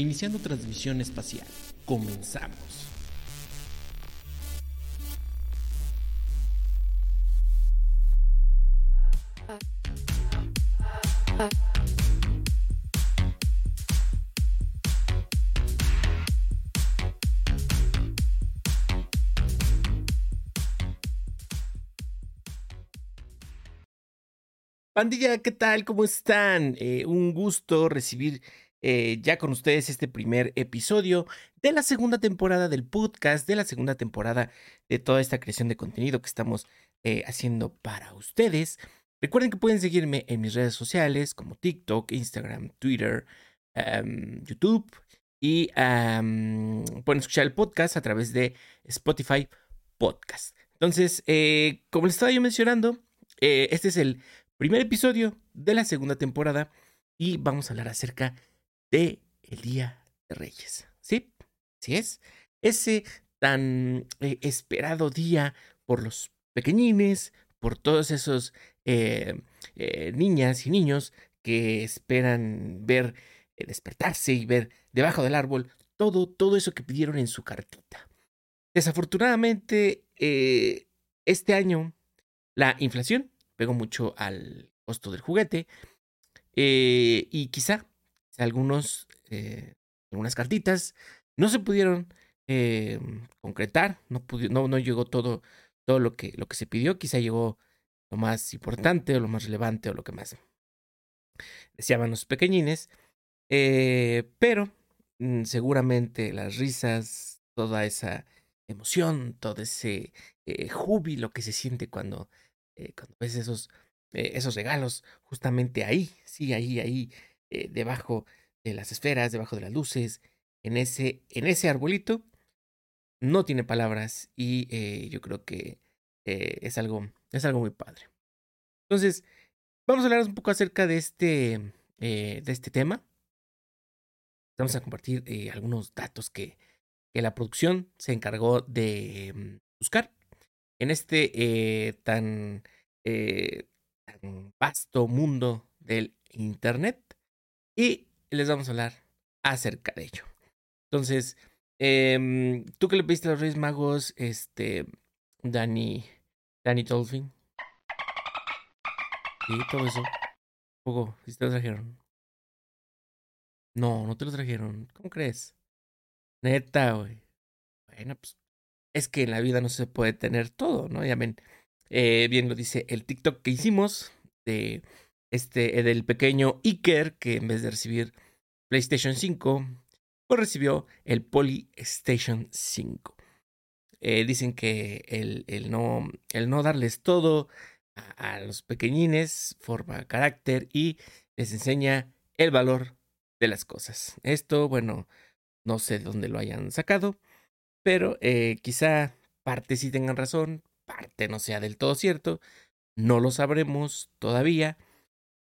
iniciando transmisión espacial. Comenzamos. Pandilla, ¿qué tal? ¿Cómo están? Eh, un gusto recibir eh, ya con ustedes este primer episodio de la segunda temporada del podcast, de la segunda temporada de toda esta creación de contenido que estamos eh, haciendo para ustedes. Recuerden que pueden seguirme en mis redes sociales como TikTok, Instagram, Twitter, em, YouTube y pueden escuchar el podcast a través de Spotify Podcast. Entonces, como les estaba yo mencionando, este es el primer episodio de la segunda temporada y vamos a hablar acerca de el Día de Reyes. ¿Sí? ¿Sí es? Ese tan eh, esperado día por los pequeñines, por todos esos eh, eh, niñas y niños que esperan ver despertarse y ver debajo del árbol todo, todo eso que pidieron en su cartita. Desafortunadamente, este año la inflación pegó mucho al costo del juguete. Y quizá algunos, eh, algunas cartitas no se pudieron eh, concretar, no, no, no, llegó todo, todo lo, que, lo que se pidió, quizá llegó lo más importante o lo más relevante o lo que más deseaban los pequeñines, pero mm, seguramente las risas, toda esa emoción, todo ese júbilo que se siente cuando eh, cuando ves esos, eh, esos regalos justamente ahí, sí, ahí, ahí, eh, debajo de las esferas, debajo de las luces, en ese, en ese arbolito, no tiene palabras y yo creo que es, algo, es algo muy padre. Entonces, vamos a hablar un poco acerca de este, de este tema. Vamos a compartir algunos datos que, que la producción se encargó de mm, buscar en este eh, tan, eh, tan vasto mundo del Internet y les vamos a hablar acerca de ello. Entonces, eh, tú que le pediste a los Reyes Magos, este, Danny, Danny Dolphin. Y todo eso. Poco, si te lo trajeron. No, no te lo trajeron. ¿Cómo crees? Neta, güey. Bueno, pues es que en la vida no se puede tener todo, ¿no? Ya ven, eh, bien lo dice el TikTok que hicimos de este, del pequeño Iker que en vez de recibir PlayStation 5, pues recibió el PolyStation 5. Eh, dicen que el, el, no, el no darles todo a, los pequeñines forma carácter y les enseña el valor de las cosas. Esto, bueno, no sé de dónde lo hayan sacado, pero eh, quizá parte sí tengan razón, parte no sea del todo cierto. No lo sabremos todavía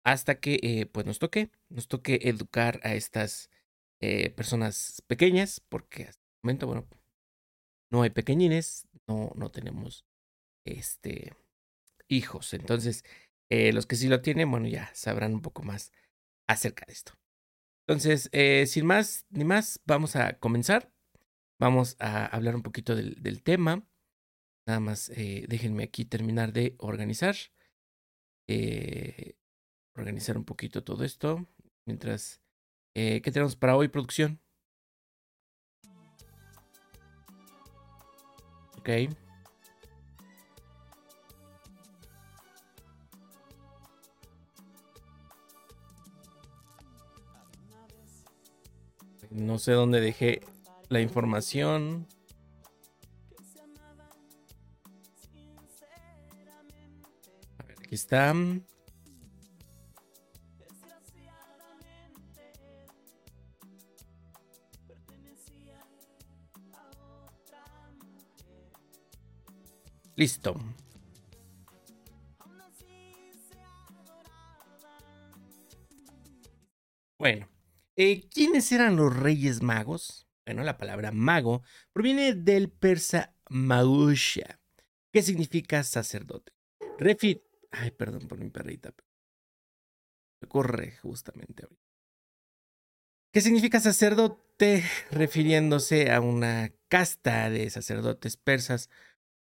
hasta que eh, pues nos toque, nos toque educar a estas eh, personas pequeñas, porque hasta el momento, bueno, no hay pequeñines, no, no tenemos este hijos. Entonces, los que sí lo tienen, bueno, ya sabrán un poco más acerca de esto. Entonces, sin más ni más, vamos a comenzar. Vamos a hablar un poquito del, tema. Nada más eh, déjenme aquí terminar de organizar. Eh, organizar un poquito todo esto. Mientras, eh, ¿qué tenemos para hoy, producción? Ok. No sé dónde dejé la información. Aquí está. Listo. Bueno, eh, ¿quiénes eran los Reyes Magos? Bueno, la palabra mago proviene del persa mausha, que significa sacerdote. Refi... Ay, perdón por mi perrita. Corre justamente ahorita. ¿Qué significa sacerdote? Refiriéndose a una casta de sacerdotes persas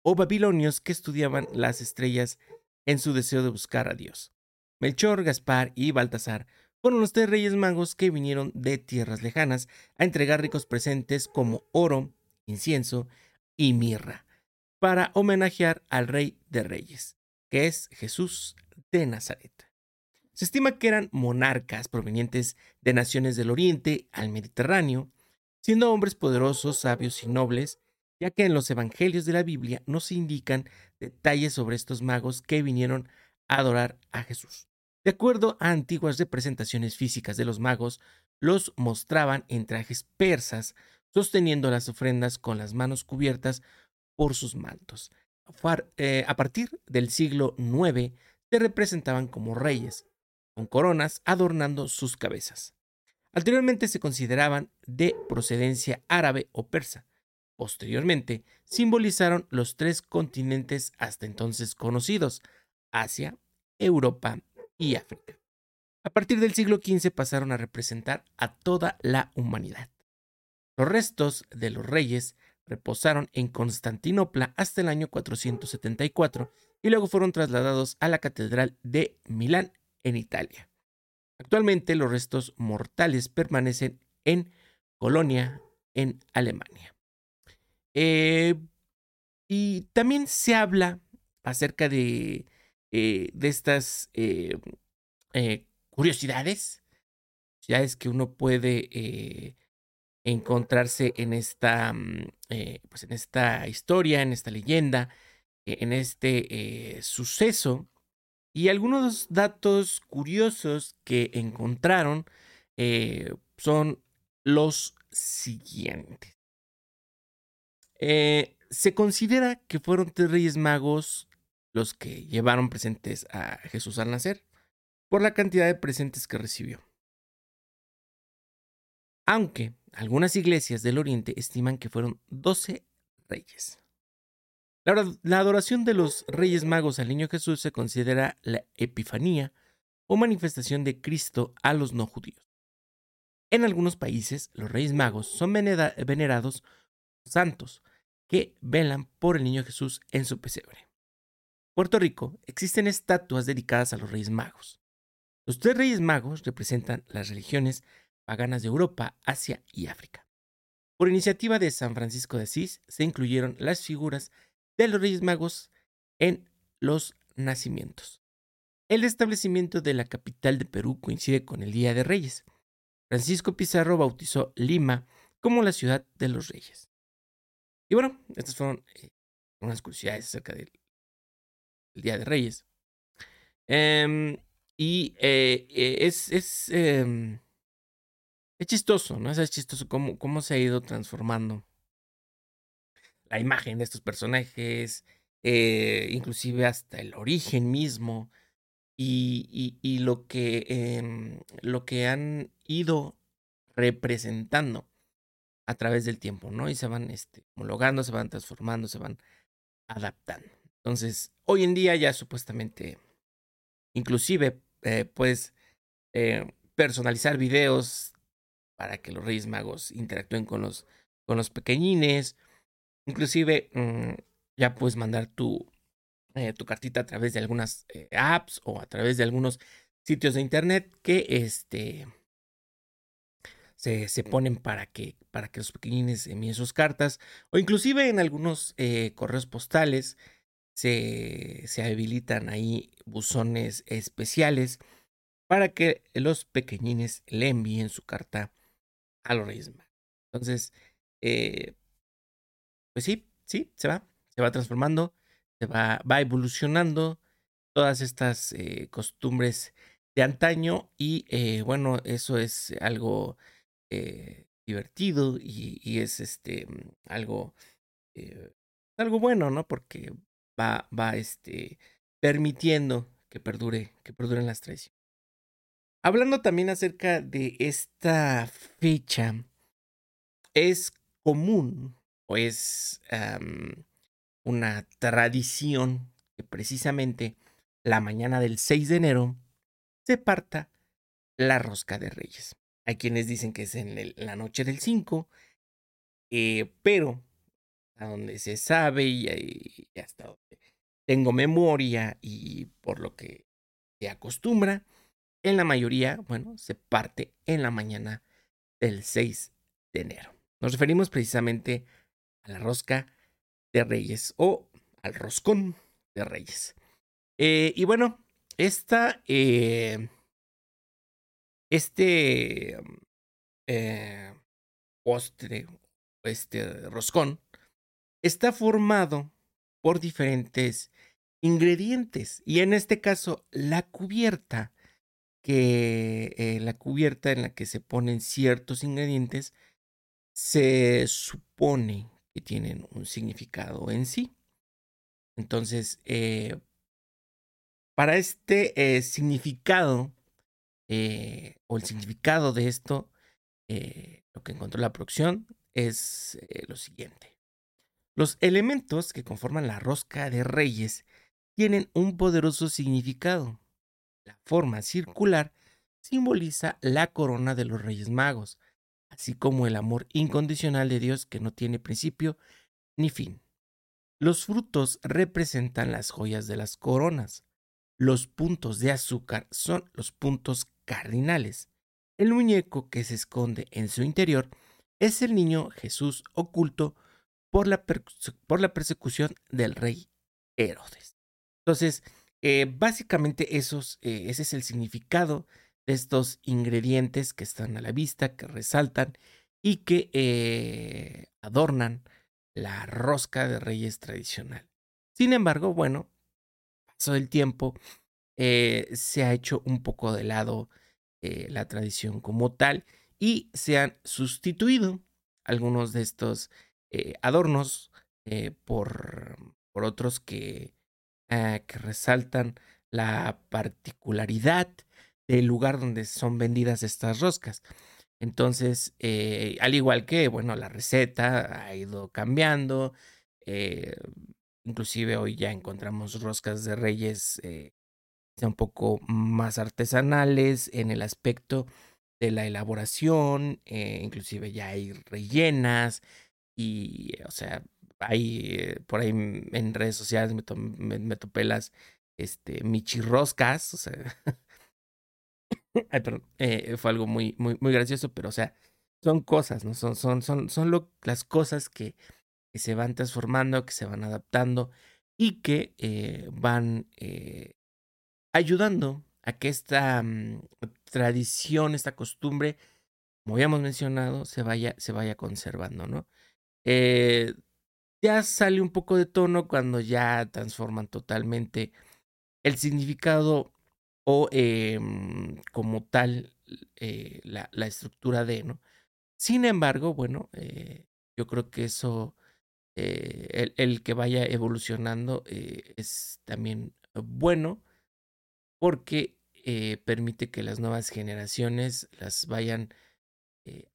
o babilonios que estudiaban las estrellas en su deseo de buscar a Dios. Melchor, Gaspar y Baltasar fueron los tres reyes magos que vinieron de tierras lejanas a entregar ricos presentes como oro, incienso y mirra, para homenajear al rey de reyes, que es Jesús de Nazaret. Se estima que eran monarcas provenientes de naciones del Oriente al Mediterráneo, siendo hombres poderosos, sabios y nobles, ya que en los evangelios de la Biblia no se indican detalles sobre estos magos que vinieron a adorar a Jesús. De acuerdo a antiguas representaciones físicas de los magos, los mostraban en trajes persas, sosteniendo las ofrendas con las manos cubiertas por sus mantos. Eh, a partir del siglo IX se representaban como reyes, con coronas adornando sus cabezas. Anteriormente se consideraban de procedencia árabe o persa. Posteriormente simbolizaron los tres continentes hasta entonces conocidos, Asia, Europa y África. A partir del siglo XV pasaron a representar a toda la humanidad. Los restos de los reyes reposaron en Constantinopla hasta el año 474 y luego fueron trasladados a la Catedral de Milán en Italia. Actualmente los restos mortales permanecen en Colonia, en Alemania. Eh, y también se habla acerca de eh, de estas eh, curiosidades, curiosidades que uno puede encontrarse en esta, mm, pues en esta historia, en esta leyenda, en este suceso. Y algunos datos curiosos que encontraron son los siguientes. Se considera que fueron tres reyes magos los que llevaron presentes a Jesús al nacer, por la cantidad de presentes que recibió. Aunque algunas iglesias del Oriente estiman que fueron 12 reyes. La adoración de los reyes magos al niño Jesús se considera la epifanía o manifestación de Cristo a los no judíos. En algunos países, los reyes magos son venerados santos que velan por el niño Jesús en su pesebre. Puerto Rico existen estatuas dedicadas a los Reyes Magos. Los tres Reyes Magos representan las religiones paganas de Europa, Asia y África. Por iniciativa de San Francisco de Asís se incluyeron las figuras de los Reyes Magos en los nacimientos. El establecimiento de la capital de Perú coincide con el Día de Reyes. Francisco Pizarro bautizó Lima como la ciudad de los reyes. Y bueno, estas fueron eh, unas curiosidades acerca del el Día de Reyes. Em, y eh, eh, es, es, em, es chistoso, ¿no? Es chistoso cómo, cómo se ha ido transformando la imagen de estos personajes, eh, inclusive hasta el origen mismo y, y, lo, que, em, lo que han ido representando a través del tiempo, ¿no? Y se van este, homologando, se van transformando, se van adaptando. Entonces, hoy en día ya supuestamente, inclusive, eh, puedes eh, personalizar videos para que los Reyes Magos interactúen con los, con los pequeñines. Inclusive, mm, ya puedes mandar tu, eh, tu cartita a través de algunas apps o a través de algunos sitios de internet que este, se, se, ponen para que, para que los pequeñines envíen sus cartas o inclusive en algunos correos postales se, habilitan ahí buzones especiales para que los pequeñines le envíen su carta a los Reyes Magos. Entonces, eh, pues sí, sí, se va, se va transformando, se va, va evolucionando todas estas eh, costumbres de antaño y eh, bueno, eso es algo divertido y, es este algo algo bueno, ¿no? Porque va, va este, permitiendo que perdure, que perduren las tradiciones. Hablando también acerca de esta fecha, es común o es una tradición que precisamente la mañana del 6 de enero se parta la rosca de reyes. Hay quienes dicen que es en la noche del 5, eh, pero a donde se sabe y, y hasta donde tengo memoria y por lo que se acostumbra, en la mayoría, bueno, se parte en la mañana del 6 de enero. Nos referimos precisamente a la rosca de Reyes o al roscón de Reyes. Eh, y bueno, esta, eh, este eh, postre, este roscón, está formado por diferentes ingredientes. Y en este caso, la cubierta, que la cubierta en la que se ponen ciertos ingredientes, se supone que tienen un significado en sí. Entonces, eh, para este eh, significado, eh, o el significado de esto, lo que encontró la producción es lo siguiente. Los elementos que conforman la rosca de reyes tienen un poderoso significado. La forma circular simboliza la corona de los reyes magos, así como el amor incondicional de Dios que no tiene principio ni fin. Los frutos representan las joyas de las coronas. Los puntos de azúcar son los puntos cardinales. El muñeco que se esconde en su interior es el niño Jesús oculto por la, por la persecución del rey Herodes. Entonces, eh, básicamente esos, eh, ese es el significado estos ingredientes que están a la vista, que resaltan y que eh, adornan la rosca de reyes tradicional. Sin embargo, bueno, paso del tiempo, eh, se ha hecho un poco de lado eh, la tradición como tal y se han sustituido algunos de estos adornos por, por, otros que, ah, que resaltan la particularidad del lugar donde son vendidas estas roscas. Entonces, eh, al igual que, bueno, la receta ha ido cambiando, eh, inclusive hoy ya encontramos roscas de reyes eh, un poco más artesanales en el aspecto de la elaboración, inclusive ya hay rellenas y, o sea, hay por ahí en redes sociales me, topé las este, michirroscas, o sea. Eh, fue algo muy, muy, muy gracioso, pero o sea, son cosas, ¿no? Son, son, son, son lo, las cosas que, se van transformando, que se van adaptando y que eh, van eh, ayudando a que esta mm, tradición, esta costumbre, como habíamos mencionado, se vaya, se vaya conservando, ¿no? ya sale un poco de tono cuando ya transforman totalmente el significado o em, como tal eh, la, estructura de, ¿no? Sin embargo, bueno, eh, yo creo que eso, eh, el, que vaya evolucionando es también bueno porque permite que las nuevas generaciones las vayan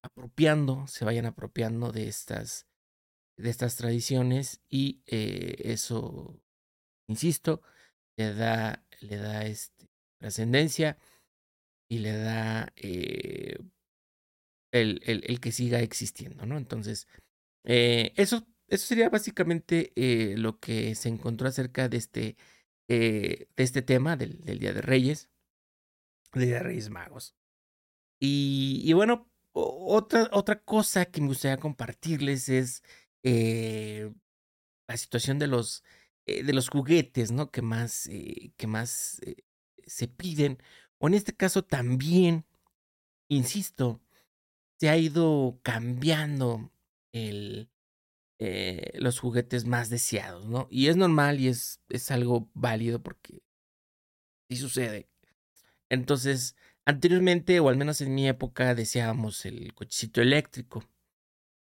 apropiando, se vayan apropiando de estas, de estas tradiciones y eso, insisto, le da, le da este, trascendencia y le da eh, el, el, que siga existiendo, ¿no? Entonces, eh, eso, eso sería básicamente eh, lo que se encontró acerca de este, de este tema del, del, Día de Reyes, del Día de Reyes Magos. Y, y bueno, otra, otra cosa que me gustaría compartirles es la situación de los, de los juguetes, ¿no? Que más, que más se piden, o en este caso también, insisto, se ha ido cambiando el, eh, los juguetes más deseados, ¿no? Y es normal y es, es algo válido porque sí sucede. Entonces, anteriormente, o al menos en mi época, deseábamos el cochecito eléctrico.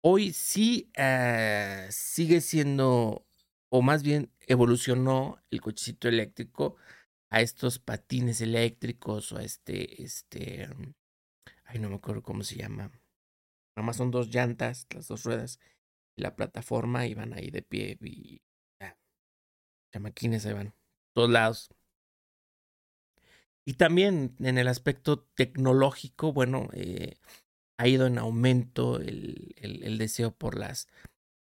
Hoy sí uh, sigue siendo, o más bien evolucionó el cochecito eléctrico a estos patines eléctricos o a este, este, mm, ay, no me acuerdo cómo se llama. Nada más son dos llantas, las dos ruedas la plataforma y van ahí de pie y ya. Chamaquines ahí van, todos lados. Y también en el aspecto tecnológico, bueno, eh, ha ido en aumento el, el, deseo por las,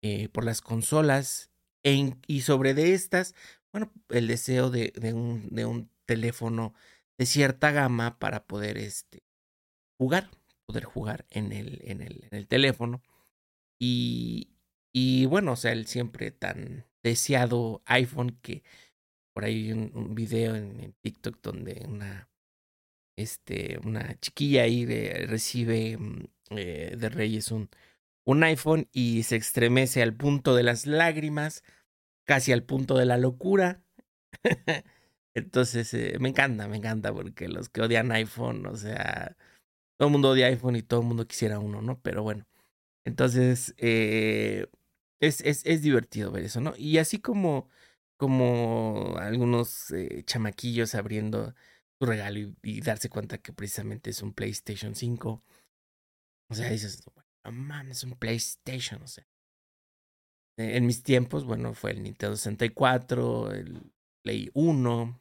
eh, por las consolas y sobre de estas, bueno, el deseo de, de, un, de un teléfono de cierta gama para poder este, jugar, poder jugar en el, en el, en el teléfono. Y, y bueno, o sea, el siempre tan deseado iPhone que por ahí un, un video en, TikTok donde una, este, una chiquilla ahí recibe mm, eh, de Reyes un, un iPhone y se estremece al punto de las lágrimas, casi al punto de la locura. Entonces, eh, me encanta, me encanta, porque los que odian iPhone, o sea, todo el mundo odia iPhone y todo el mundo quisiera uno, ¿no? Pero bueno, entonces, eh, es, es, es, divertido ver eso, ¿no? Y así como, como algunos eh, chamaquillos abriendo su regalo y, darse cuenta que precisamente es un PlayStation 5. O sea, dices, no mames, es un PlayStation, o sea. En mis tiempos, bueno, fue el Nintendo 64, el Play 1,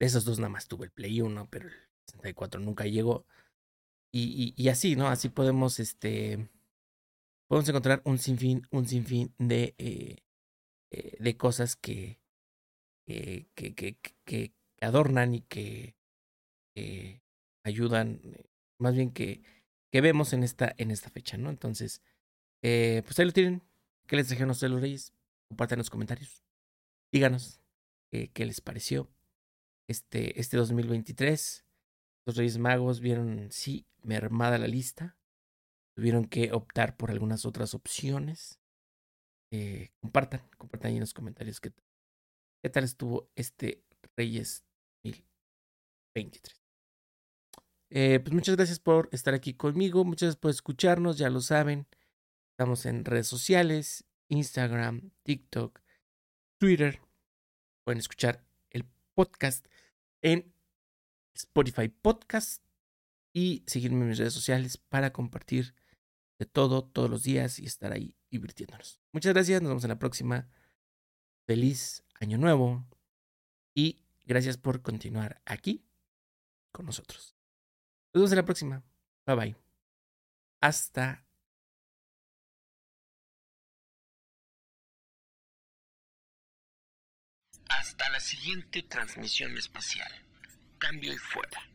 esos dos nada más tuve el Play 1, pero el 64 nunca llegó. Y, y, así, ¿no? Así podemos, este, podemos encontrar un sinfín, un sinfín de, eh, eh, de cosas que, que, que, que, adornan y que ayudan, eh, más bien que, que vemos en esta, en esta fecha, ¿no? Entonces, pues ahí lo tienen. ¿Qué les trajeron a los reyes? Compartan los comentarios. Díganos qué les pareció este, este 2023. Los Reyes Magos vieron, sí, mermada la lista. Tuvieron que optar por algunas otras opciones. Eh, compartan, compartan ahí en los comentarios qué, qué tal estuvo este Reyes 2023. Eh, pues muchas gracias por estar aquí conmigo, muchas gracias por escucharnos, ya lo saben. Estamos en redes sociales, Instagram, TikTok, Twitter. Pueden escuchar el podcast en Spotify Podcast y seguirme en mis redes sociales para compartir de todo todos los días y estar ahí divirtiéndonos. Muchas gracias, nos vemos en la próxima. Feliz año nuevo y gracias por continuar aquí con nosotros. Nos vemos en la próxima. Bye bye. Hasta Hasta la siguiente transmisión espacial. Cambio y fuera.